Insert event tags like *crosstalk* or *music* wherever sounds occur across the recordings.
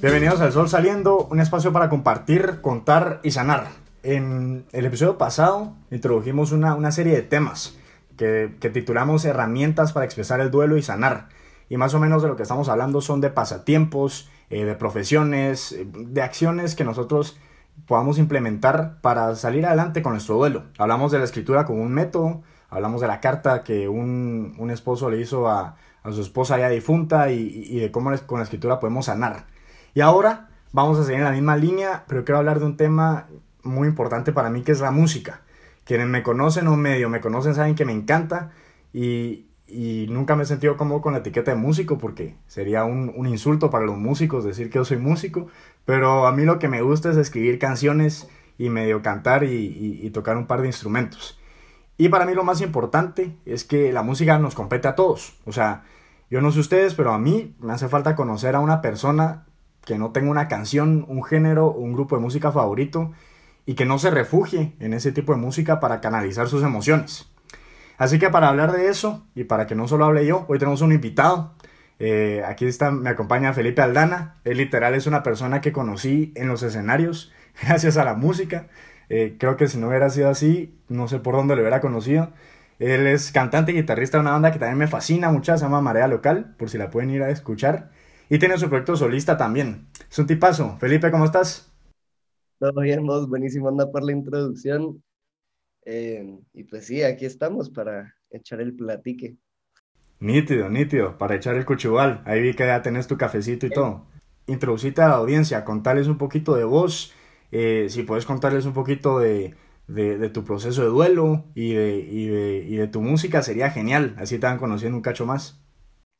Bienvenidos al Sol Saliendo, un espacio para compartir, contar y sanar. En el episodio pasado introdujimos una, una serie de temas que, que, titulamos Herramientas para expresar el duelo y sanar. Y más o menos de lo que estamos hablando son de pasatiempos, eh, de profesiones, eh, de acciones que nosotros podamos implementar para salir adelante con nuestro duelo. Hablamos de la escritura como un método, hablamos de la carta que un, un esposo le hizo a, a, su esposa ya difunta y, y de cómo con la escritura podemos sanar. Y ahora vamos a seguir en la misma línea, pero quiero hablar de un tema muy importante para mí que es la música. Quienes me conocen o medio me conocen saben que me encanta y, y nunca me he sentido cómodo con la etiqueta de músico porque sería un, un, insulto para los músicos decir que yo soy músico, pero a mí lo que me gusta es escribir canciones y medio cantar y, y, y, tocar un par de instrumentos. Y para mí lo más importante es que la música nos compete a todos. O sea, yo no sé ustedes, pero a mí me hace falta conocer a una persona que no tenga una canción, un género, un grupo de música favorito y que no se refugie en ese tipo de música para canalizar sus emociones. Así que para hablar de eso y para que no solo hable yo, hoy tenemos un invitado. Eh, aquí está, me acompaña Felipe Aldana. Él literal es una persona que conocí en los escenarios *laughs* gracias a la música. Eh, creo que si no hubiera sido así, no sé por dónde lo hubiera conocido. Él es cantante y guitarrista de una banda que también me fascina mucho, se llama Marea Local, por si la pueden ir a escuchar. Y tiene su proyecto solista también. Es un tipazo. Felipe, ¿cómo estás? Todo bien, vos, buenísimo, anda por la introducción. Eh, y pues sí, aquí estamos para echar el platique. Nítido, nítido, para echar el cuchubal. Ahí vi que ya tenés tu cafecito y sí. todo. Introducite a la audiencia, contarles un poquito de vos, eh, si puedes contarles un poquito de, de, de, tu proceso de duelo y de, y, y de tu música, sería genial. Así te van conociendo un cacho más.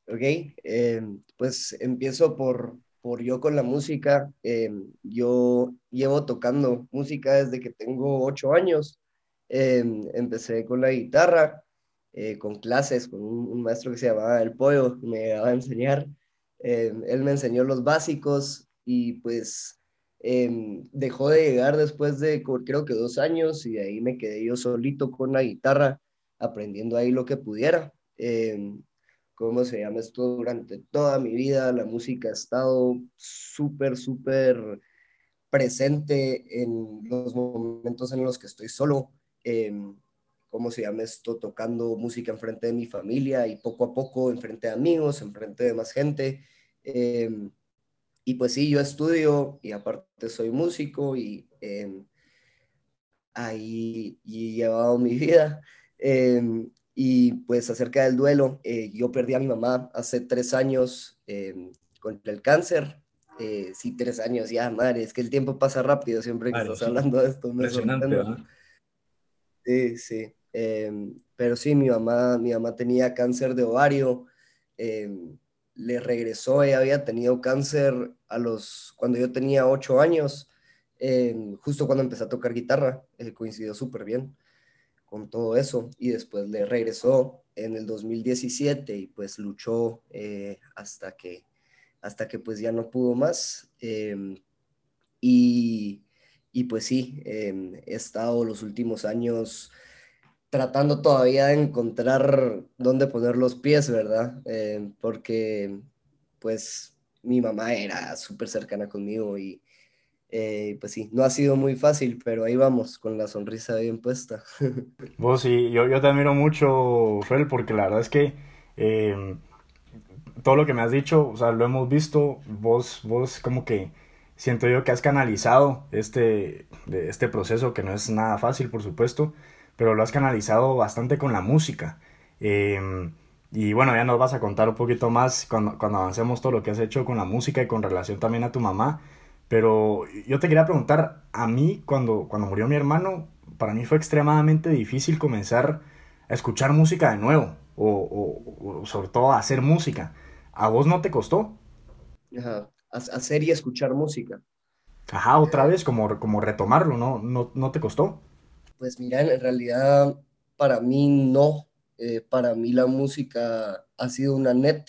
Ok, eh, pues empiezo por, por yo con la música. Eh, yo llevo tocando música desde que tengo ocho años. Eh, empecé con la guitarra, eh, con clases, con un, un, maestro que se llamaba El Pollo, me daba a enseñar. él me enseñó los básicos y pues dejó de llegar después de creo que dos años y ahí me quedé yo solito con la guitarra, aprendiendo ahí lo que pudiera. ¿cómo se llama esto? Durante toda mi vida la música ha estado súper, súper presente en los momentos en los que estoy solo. Eh, ¿Cómo se llama esto? Tocando música en frente de mi familia y poco a poco en frente de amigos, en frente de más gente. Y pues sí, yo estudio y aparte soy músico y eh, ahí y he llevado mi vida. Eh, y pues acerca del duelo, eh, yo perdí a mi mamá hace tres años eh, contra el cáncer. Eh, sí, tres años, ya, madre, es que el tiempo pasa rápido siempre que claro, estás sí. hablando de esto. Me Impresionante, ¿verdad? Sí, sí. Em, pero sí, mi mamá, mi mamá tenía cáncer de ovario. Em, le regresó, ella había tenido cáncer a los, cuando yo tenía ocho años, em, justo cuando empecé a tocar guitarra, coincidió súper bien con todo eso y después le regresó en el 2017 y pues luchó eh, hasta que hasta que pues ya no pudo más eh, y, y, pues sí eh, he estado los últimos años tratando todavía de encontrar dónde poner los pies verdad eh, porque pues mi mamá era súper cercana conmigo y eh, pues sí, no ha sido muy fácil, pero ahí vamos, con la sonrisa bien puesta. *laughs* Vos sí, yo, yo te admiro mucho, Fel, porque la verdad es que eh, todo lo que me has dicho, o sea, lo hemos visto, vos, vos como que siento yo que has canalizado este, este proceso, que no es nada fácil, por supuesto, pero lo has canalizado bastante con la música. Eh, y bueno, ya nos vas a contar un poquito más cuando, cuando avancemos todo lo que has hecho con la música y con relación también a tu mamá. Pero yo te quería preguntar, a mí cuando, cuando murió mi hermano, para mí fue extremadamente difícil comenzar a escuchar música de nuevo, o, o, o sobre todo a hacer música. ¿A vos no te costó? Ajá, hacer y escuchar música. Ajá, otra vez, como, como retomarlo, ¿no? ¿no? ¿No te costó? Pues mira, en realidad para mí no. Eh, para mí la música ha sido una net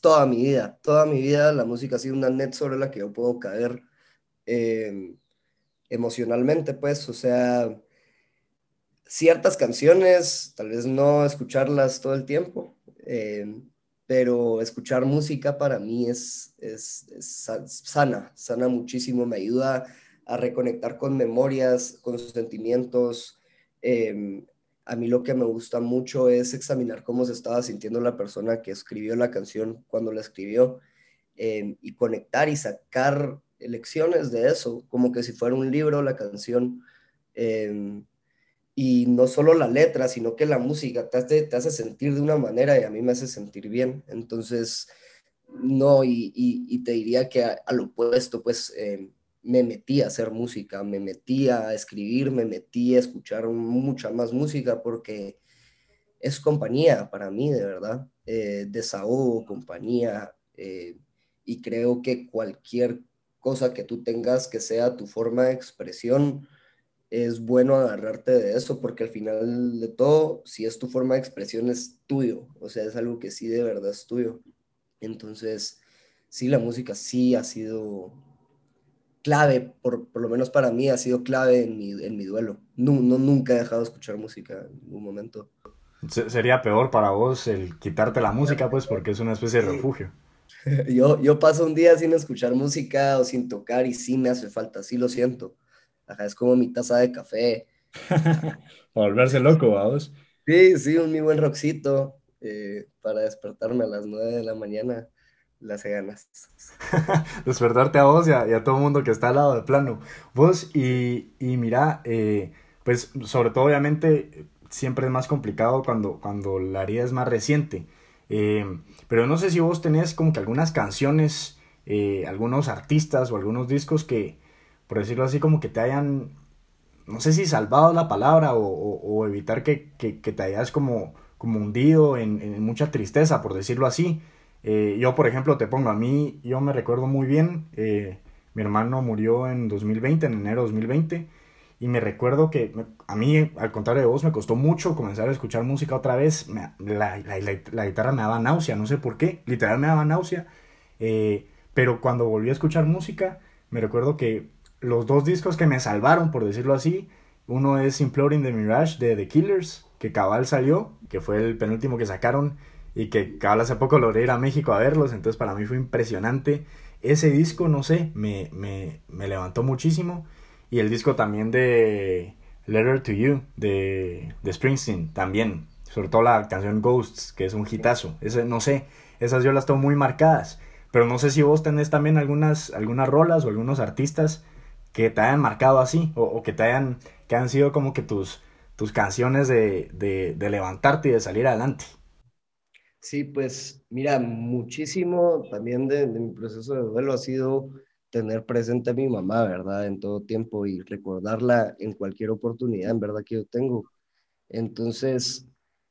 toda mi vida, toda mi vida la música ha sido una net sobre la que yo puedo caer eh, emocionalmente, pues, o sea, ciertas canciones, tal vez no escucharlas todo el tiempo, eh, pero escuchar música para mí es, es, sana, sana muchísimo, me ayuda a reconectar con memorias, con sentimientos. Eh, a mí lo que me gusta mucho es examinar cómo se estaba sintiendo la persona que escribió la canción cuando la escribió eh, y conectar y sacar lecciones de eso, como que si fuera un libro la canción y no solo la letra, sino que la música te hace, sentir de una manera y a mí me hace sentir bien. Entonces, no, y, te diría que al opuesto, pues me metí a hacer música, me metí a escribir, me metí a escuchar mucha más música porque es compañía para mí, de verdad, eh, desahogo, compañía, eh, y creo que cualquier cosa que tú tengas que sea tu forma de expresión, es bueno agarrarte de eso porque al final de todo, si es tu forma de expresión, es tuyo, o sea, es algo que sí de verdad es tuyo. Entonces, sí, la música sí ha sido clave, por, lo menos para mí ha sido clave en mi, en mi duelo. No, no, nunca he dejado de escuchar música en ningún momento. Sería peor para vos el quitarte la música, pues, porque es una especie de refugio. *laughs* Yo, yo paso un día sin escuchar música o sin tocar y sí me hace falta, sí lo siento es como mi taza de café. para *laughs* volverse loco, vamos. Sí, sí, un muy buen roxito eh, para despertarme a las 9 de la mañana. Las ganas. *laughs* Despertarte a vos y a, todo el mundo que está al lado de plano. Vos y, y mira, eh, pues sobre todo obviamente siempre es más complicado cuando, cuando la herida es más reciente. Eh, pero no sé si vos tenés como que algunas canciones, algunos artistas o algunos discos que, por decirlo así, como que te hayan, no sé si salvado la palabra o, evitar que, te hayas como, como hundido en, mucha tristeza, por decirlo así. Eh, yo, por ejemplo, te pongo a mí, yo me recuerdo muy bien, eh, mi hermano murió en 2020, en enero de 2020, y me recuerdo que a mí, al contrario de vos, me costó mucho comenzar a escuchar música otra vez. la, guitarra me daba náusea, no sé por qué, literal me daba náusea. Eh, pero cuando volví a escuchar música, me recuerdo que los dos discos que me salvaron, por decirlo así, uno es Imploring the Mirage de The Killers, que cabal salió, que fue el penúltimo que sacaron y que cabal hace poco logré ir a México a verlos, entonces para mí fue impresionante. Ese disco, no sé, me, me, me levantó muchísimo. Y el disco también de Letter to You de, de Springsteen, también. Sobre todo la canción Ghosts, que es un hitazo. Ese, no sé, esas yo las tengo muy marcadas. Pero no sé si vos tenés también algunas, algunas rolas o algunos artistas que te hayan marcado así o, que te hayan, que han sido como que tus, tus canciones de, de, levantarte y de salir adelante. Sí, pues mira, muchísimo también de, mi proceso de duelo ha sido tener presente a mi mamá, ¿verdad? En todo tiempo y recordarla en cualquier oportunidad, en verdad que yo tengo. Entonces,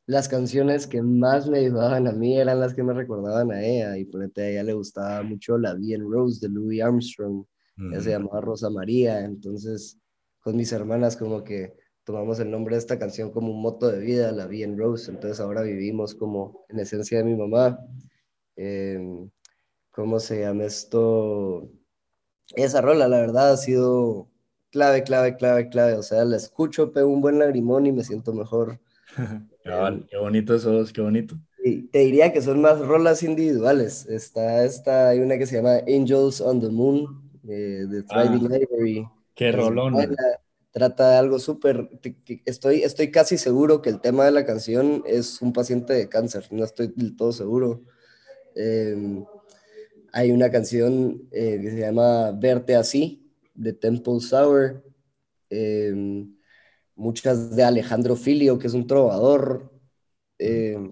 las canciones que más me ayudaban a mí eran las que me recordaban a ella y por a ella le gustaba mucho la Bien Rose de Louis Armstrong se llamaba Rosa María, entonces con mis hermanas como que tomamos el nombre de esta canción como un moto de vida, la vi en Rose, entonces ahora vivimos como en esencia de mi mamá. Em, ¿Cómo se llama esto? Esa rola, la verdad, ha sido clave, clave, clave, clave. O sea, la escucho, pego un buen lagrimón y me siento mejor. *laughs* qué bonito eso, qué bonito. Y te diría que son más rolas individuales. Está esta, hay una que se llama Angels on the Moon, eh, de Thriving ah, Library. Qué rolón. Trata de algo súper. Estoy, estoy casi seguro que el tema de la canción es un paciente de cáncer, no estoy del todo seguro. Em, hay una canción eh, que se llama Verte así, de Temple Sour. Em, muchas de Alejandro Filio, que es un trovador. Em,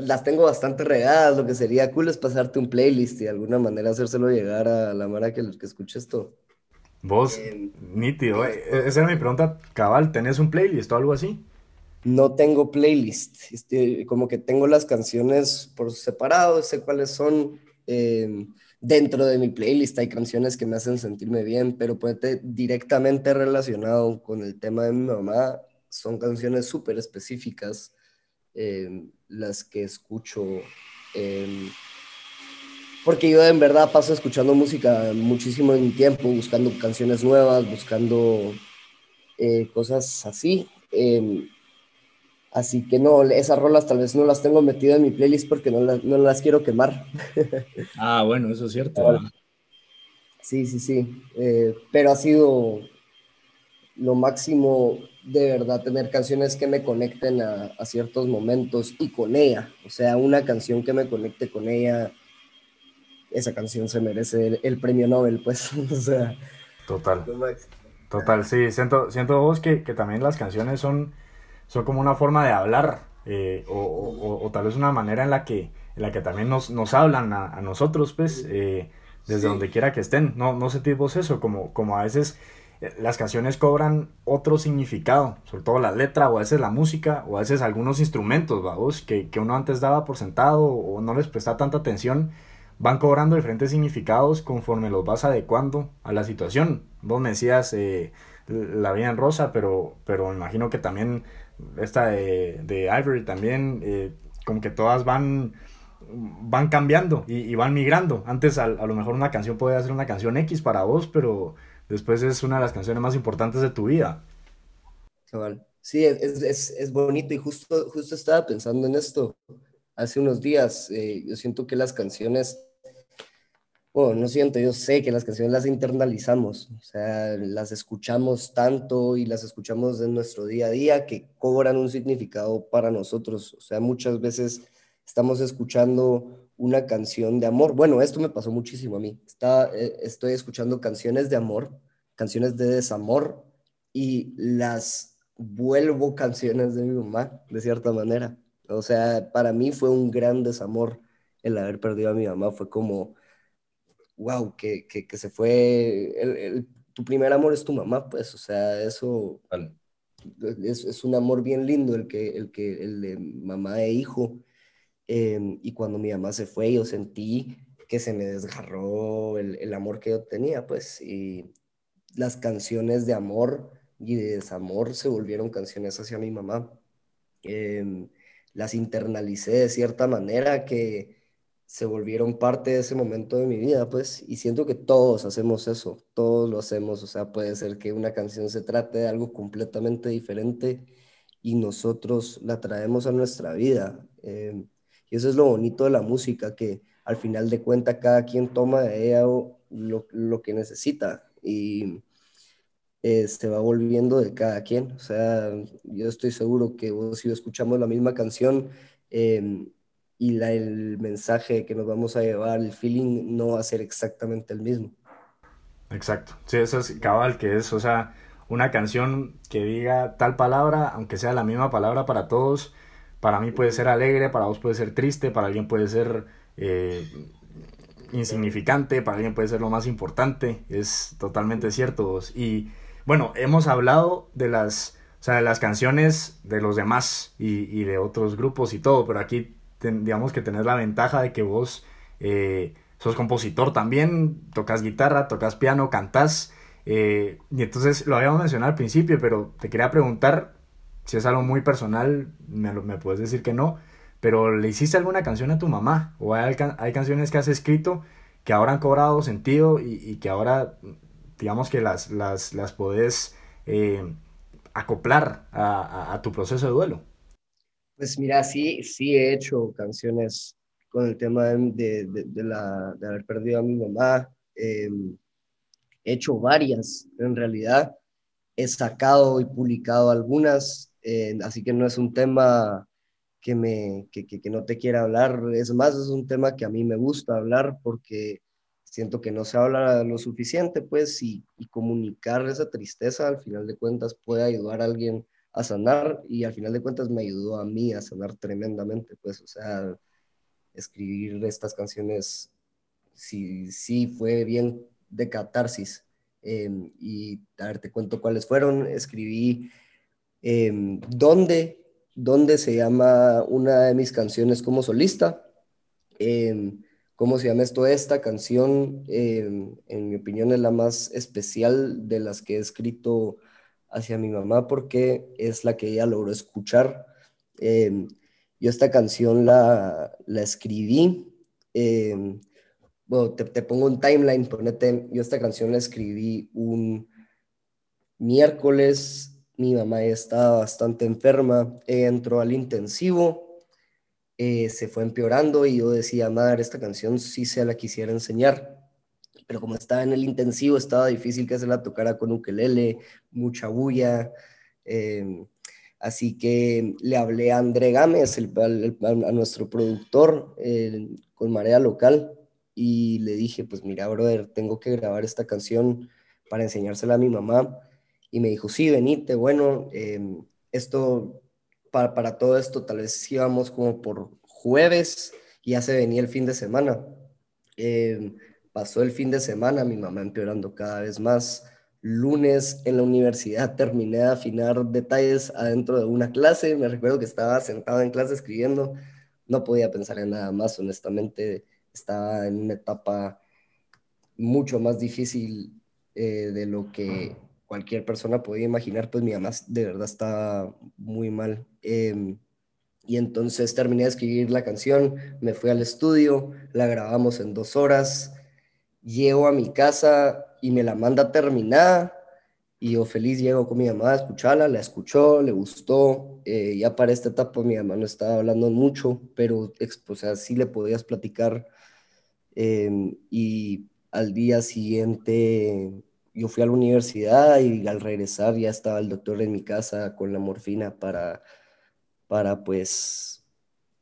las tengo bastante regadas, lo que sería cool es pasarte un playlist y de alguna manera hacérselo llegar a la mara que, que escuche esto. Vos, eh, nítido, eh, esa era mi pregunta, cabal, ¿tenés un playlist o algo así? No tengo playlist, este, como que tengo las canciones por separado, sé cuáles son. Eh, dentro de mi playlist hay canciones que me hacen sentirme bien, pero puede directamente relacionado con el tema de mi mamá, son canciones súper específicas Em, las que escucho. Porque yo en verdad paso escuchando música muchísimo en tiempo, buscando canciones nuevas, buscando eh, cosas así. Em, Así que no, esas rolas tal vez no las tengo metidas en mi playlist porque no, no las quiero quemar. *laughs* Ah, bueno, eso es cierto. Sí, sí, sí. Eh, pero ha sido lo máximo de verdad tener canciones que me conecten a, a, ciertos momentos y con ella. O sea, una canción que me conecte con ella, esa canción se merece el, premio Nobel, pues. *laughs* o sea. Total. Total, sí. Siento, siento vos que, que también las canciones son son como una forma de hablar eh, o, tal vez una manera en la que, en la que también nos, nos hablan a, nosotros, pues, eh, desde donde quiera que estén. No, no sentís vos eso, como, como a veces eh, las canciones cobran otro significado, sobre todo la letra o a veces la música o a veces algunos instrumentos, vamos, que, que uno antes daba por sentado o no les presta tanta atención, van cobrando diferentes significados conforme los vas adecuando a la situación. Vos me decías la vida en rosa, pero, pero imagino que también esta de, de Ivory también, eh, como que todas van, van cambiando y, van migrando. Antes a, lo mejor una canción puede ser una canción X para vos, pero después es una de las canciones más importantes de tu vida. Sí, es, es, es bonito y justo, justo estaba pensando en esto hace unos días. Eh, yo siento que las canciones bueno, no siento, yo sé que las canciones las internalizamos, o sea, las escuchamos tanto y las escuchamos en nuestro día a día que cobran un significado para nosotros. O sea, muchas veces estamos escuchando una canción de amor. Bueno, esto me pasó muchísimo a mí. Eh, estoy escuchando canciones de amor, canciones de desamor y las vuelvo canciones de mi mamá, de cierta manera. O sea, para mí fue un gran desamor el haber perdido a mi mamá. Fue como wow, que, que, que se fue, el, tu primer amor es tu mamá, pues, o sea, eso es, es, un amor bien lindo el que, el que, el de mamá e hijo. Em, y cuando mi mamá se fue, yo sentí que se me desgarró el, el, amor que yo tenía, pues, y las canciones de amor y de desamor se volvieron canciones hacia mi mamá. Em, las internalicé de cierta manera que, se volvieron parte de ese momento de mi vida, pues, y siento que todos hacemos eso, todos lo hacemos, o sea, puede ser que una canción se trate de algo completamente diferente y nosotros la traemos a nuestra vida. Em, y eso es lo bonito de la música, que al final de cuentas cada quien toma de ella lo, lo que necesita y eh, se va volviendo de cada quien. O sea, yo estoy seguro que vos si escuchamos la misma canción, eh, y la, el mensaje que nos vamos a llevar, el feeling no va a ser exactamente el mismo. Exacto, sí, eso es cabal, que es, o sea, una canción que diga tal palabra, aunque sea la misma palabra para todos, para mí puede ser alegre, para vos puede ser triste, para alguien puede ser eh, insignificante, para alguien puede ser lo más importante, es totalmente cierto. Y bueno, hemos hablado de las, o sea, de las canciones de los demás y, y de otros grupos y todo, pero aquí digamos que tenés la ventaja de que vos eh, sos compositor también, tocas guitarra, tocas piano, cantás. Eh, y entonces lo habíamos mencionado al principio, pero te quería preguntar si es algo muy personal, me, me puedes decir que no, pero ¿le hiciste alguna canción a tu mamá? ¿O hay, hay canciones que has escrito que ahora han cobrado sentido y, que ahora, digamos que las, las, las podés eh, acoplar a tu proceso de duelo? Pues mira, sí, sí he hecho canciones con el tema de, de, la, de haber perdido a mi mamá. Em, he hecho varias, en realidad. He sacado y publicado algunas, eh, así que no es un tema que, me, que, que, no te quiera hablar. Es más, es un tema que a mí me gusta hablar porque siento que no se habla lo suficiente, pues, y, y comunicar esa tristeza, al final de cuentas, puede ayudar a alguien a sanar y al final de cuentas me ayudó a mí a sanar tremendamente, pues, o sea, escribir estas canciones sí, sí fue bien de catarsis. Em, y a ver, te cuento cuáles fueron. Escribí eh, ¿Dónde? ¿Dónde se llama una de mis canciones como solista? Em, ¿Cómo se llama esto? Esta canción, en mi opinión, es la más especial de las que he escrito hacia mi mamá porque es la que ella logró escuchar. Em, yo esta canción la, la escribí, em, bueno, te, te, pongo un timeline, ponete, yo esta canción la escribí un miércoles mi mamá estaba bastante enferma, entró al intensivo, eh, se fue empeorando y yo decía, madre, esta canción sí se la quisiera enseñar, pero como estaba en el intensivo, estaba difícil que se la tocara con ukelele, mucha bulla. Em, así que le hablé a André Gámez, a nuestro productor con Marea Local, y le dije, pues mira, brother, tengo que grabar esta canción para enseñársela a mi mamá. Y me dijo, sí, venite, bueno, em, esto, para, para todo esto, tal vez íbamos como por jueves y ya se venía el fin de semana. Em, pasó el fin de semana, mi mamá empeorando cada vez más. Lunes en la universidad *laughs* terminé de afinar detalles adentro de una clase. Me recuerdo que estaba sentado en clase escribiendo. No podía pensar en nada más, honestamente. Estaba en una etapa mucho más difícil eh, de lo que cualquier persona podía imaginar, pues mi mamá de verdad estaba muy mal. Em, y entonces terminé de escribir la canción, me fui al estudio, la grabamos en dos horas, llego a mi casa y me la manda terminada y yo feliz llego con mi mamá a escucharla, la escuchó, le gustó, eh, ya para esta etapa mi mamá no estaba hablando mucho, pero o sea, sí le podías platicar em, y al día siguiente yo fui a la universidad y al regresar ya estaba el doctor en mi casa con la morfina para, para pues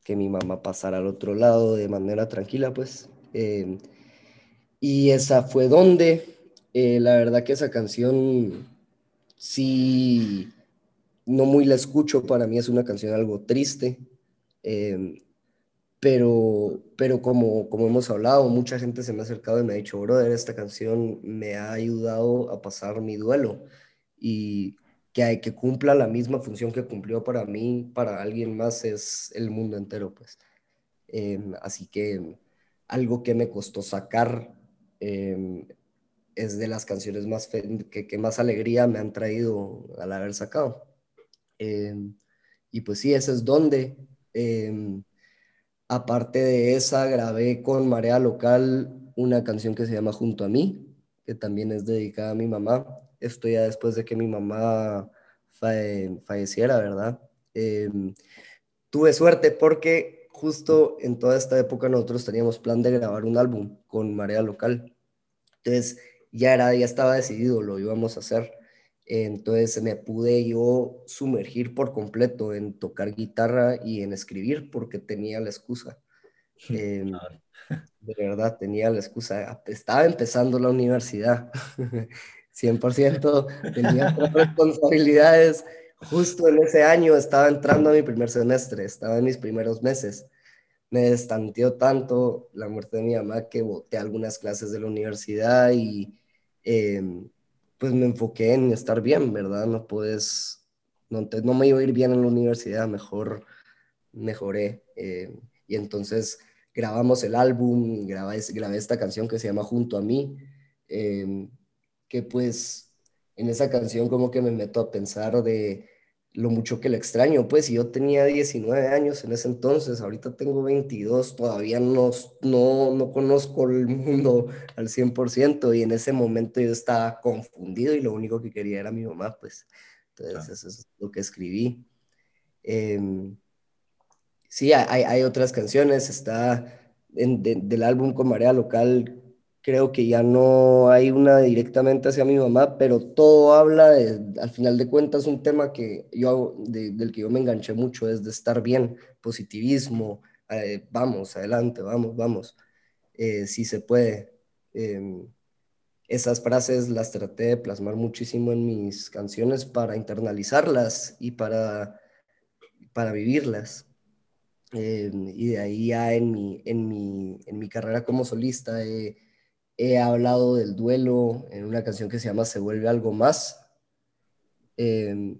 que mi mamá pasara al otro lado de manera tranquila, pues. Em, y esa fue donde, eh, la verdad que esa canción sí, no muy la escucho, para mí es una canción algo triste, em, pero, pero como, como hemos hablado, mucha gente se me ha acercado y me ha dicho, brother, esta canción me ha ayudado a pasar mi duelo y que, que cumpla la misma función que cumplió para mí, para alguien más es el mundo entero, pues. Em, así que algo que me costó sacar Em, es de las canciones más que, que, más alegría me han traído al haber sacado. Em, y pues sí, ese es donde. Em, aparte de esa, grabé con Marea Local una canción que se llama Junto a mí, que también es dedicada a mi mamá. Esto ya después de que mi mamá falleciera, ¿verdad? tuve suerte porque justo en toda esta época nosotros teníamos plan de grabar un álbum con Marea Local. Entonces ya, era, ya estaba decidido, lo íbamos a hacer. Entonces me pude yo sumergir por completo en tocar guitarra y en escribir porque tenía la excusa. *laughs* Em, *laughs* de verdad, tenía la excusa. Estaba empezando la universidad, *laughs* 100%, tenía responsabilidades. Justo en ese año estaba entrando a mi primer semestre, estaba en mis primeros meses me destanteó tanto la muerte de mi mamá que boté algunas clases de la universidad y em, pues me enfoqué en estar bien, ¿verdad? No puedes, no, no me iba a ir bien en la universidad, mejor mejoré. Em, y entonces grabamos el álbum, grabé, grabé esta canción que se llama Junto a mí, em, que pues en esa canción como que me meto a pensar de lo mucho que le extraño, pues yo tenía 19 años en ese entonces, ahorita tengo 22, todavía no, no, no conozco el mundo al 100% y en ese momento yo estaba confundido y lo único que quería era mi mamá, pues entonces eso es lo que escribí. Em, sí, hay, hay, otras canciones, está en, del álbum con Marea Local creo que ya no hay una directamente hacia mi mamá, pero todo habla, de, al final de cuentas, un tema que yo, del que yo me enganché mucho es de estar bien, positivismo, eh, vamos, adelante, vamos, vamos, eh, si se puede. Em, esas frases las traté de plasmar muchísimo en mis canciones para internalizarlas y para, para vivirlas. Em, y de ahí ya en mi, en mi, en mi carrera como solista he hablado del duelo en una canción que se llama Se vuelve algo más. Em,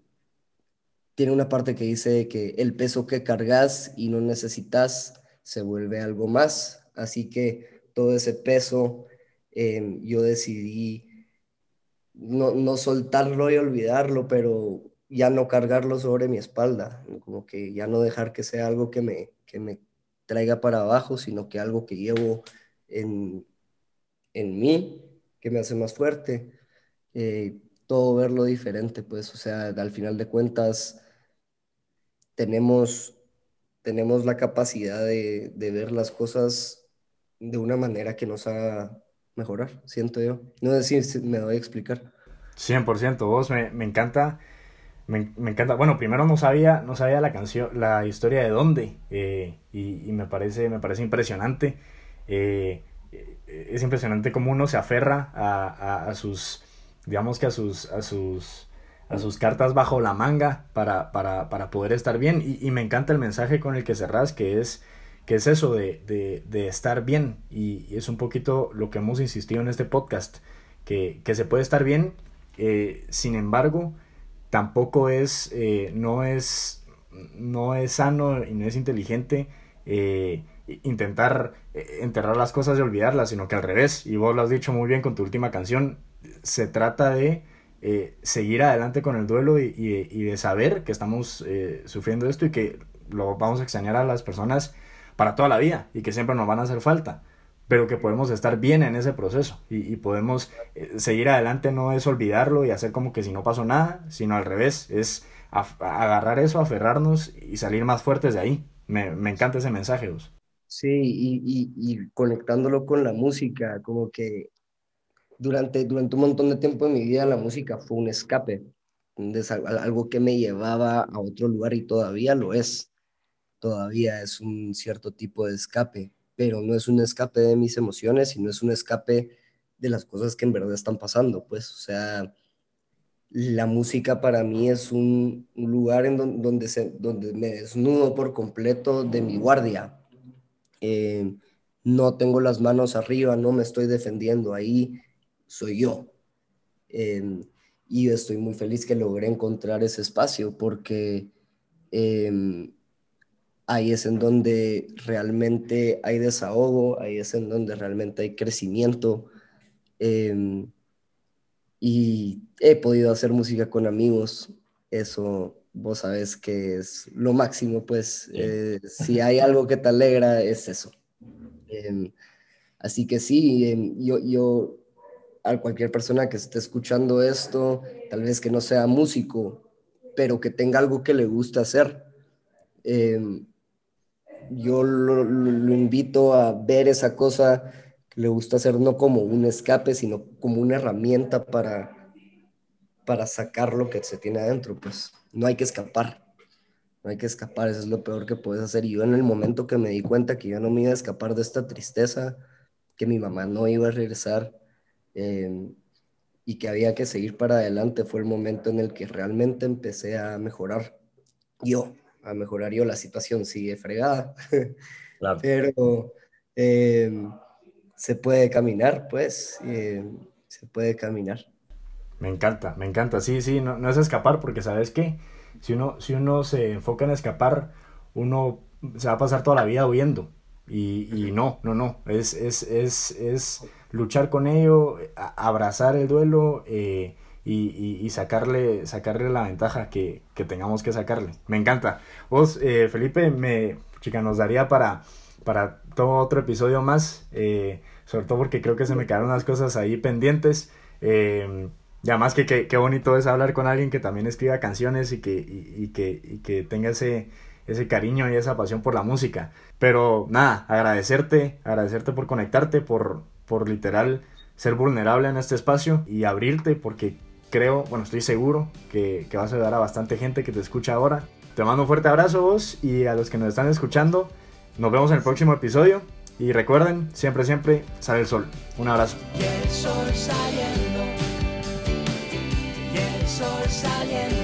tiene una parte que dice que el peso que cargas y no necesitas se vuelve algo más. Así que todo ese peso em, yo decidí no, soltarlo y olvidarlo, pero ya no cargarlo sobre mi espalda, como que ya no dejar que sea algo que me, que me traiga para abajo, sino que algo que llevo en, en mí, que me hace más fuerte. Eh, todo verlo diferente, pues, o sea, al final de cuentas tenemos, tenemos la capacidad de, de ver las cosas de una manera que nos haga mejorar, siento yo. No sé si me doy a explicar. 100%, vos me, me encanta. Me, encanta. Bueno, primero no sabía, no sabía la canción, la historia de dónde. Eh, y, y, me parece, me parece impresionante. Eh, es impresionante cómo uno se aferra a, a, a, sus, digamos que a sus, a sus, a sus cartas bajo la manga para, para, para poder estar bien. Y, y, me encanta el mensaje con el que cerrás, que es, que es eso de, de, de estar bien. Y, y, es un poquito lo que hemos insistido en este podcast, que, que se puede estar bien, eh, sin embargo, tampoco es, eh, no es, no es sano y no es inteligente eh, intentar eh, enterrar las cosas y olvidarlas, sino que al revés, y vos lo has dicho muy bien con tu última canción, se trata de eh, seguir adelante con el duelo y, y, y de saber que estamos eh, sufriendo esto y que lo vamos a extrañar a las personas para toda la vida y que siempre nos van a hacer falta pero que podemos estar bien en ese proceso y, y podemos eh, seguir adelante, no es olvidarlo y hacer como que si no pasó nada, sino al revés, es agarrar eso, aferrarnos y salir más fuertes de ahí. Me, me encanta ese mensaje. Vos. Sí, y, y, y, conectándolo con la música, como que durante, durante un montón de tiempo en mi vida la música fue un escape, algo que me llevaba a otro lugar y todavía lo es, todavía es un cierto tipo de escape pero no es un escape de mis emociones, sino es un escape de las cosas que en verdad están pasando, pues, o sea, la música para mí es un, un lugar en donde, donde, se, donde me desnudo por completo de mi guardia. Eh, no tengo las manos arriba, no me estoy defendiendo, ahí soy yo. Eh, y estoy muy feliz que logré encontrar ese espacio porque eh, ahí es en donde realmente hay desahogo, ahí es en donde realmente hay crecimiento. Y he podido hacer música con amigos, eso vos sabes que es lo máximo, pues eh, si hay algo que te alegra es eso. Eh, así que sí, em, yo, yo, a cualquier persona que esté escuchando esto, tal vez que no sea músico, pero que tenga algo que le guste hacer, eh, yo lo, lo, invito a ver esa cosa que le gusta hacer no como un escape, sino como una herramienta para, para sacar lo que se tiene adentro. Pues no hay que escapar, no hay que escapar, eso es lo peor que puedes hacer. Y yo en el momento que me di cuenta que yo no me iba a escapar de esta tristeza, que mi mamá no iba a regresar eh, y que había que seguir para adelante, fue el momento en el que realmente empecé a mejorar yo a mejorar yo la situación sigue fregada, *laughs* claro. pero eh, se puede caminar, pues, eh, se puede caminar. Me encanta, me encanta, sí, sí, no, no es escapar, porque sabes qué, si uno, si uno se enfoca en escapar, uno se va a pasar toda la vida huyendo. Y, y no, no, no, es, es, es, es luchar con ello, abrazar el duelo, eh, y, y, y, sacarle, sacarle la ventaja que, que, tengamos que sacarle. Me encanta. Vos, eh, Felipe, me, chica, nos daría para, para todo otro episodio más, eh, sobre todo porque creo que se me quedaron unas cosas ahí pendientes. Eh, y además que qué bonito es hablar con alguien que también escriba canciones y que, y, y, que, y que tenga ese, ese cariño y esa pasión por la música. Pero nada, agradecerte, agradecerte por conectarte, por, por literal ser vulnerable en este espacio y abrirte porque creo, bueno, estoy seguro que, que, vas a ayudar a bastante gente que te escucha ahora. Te mando un fuerte abrazo vos y a los que nos están escuchando. Nos vemos en el próximo episodio. Y recuerden, siempre, siempre sale el sol. Un abrazo. Y el sol saliendo. Y el sol saliendo.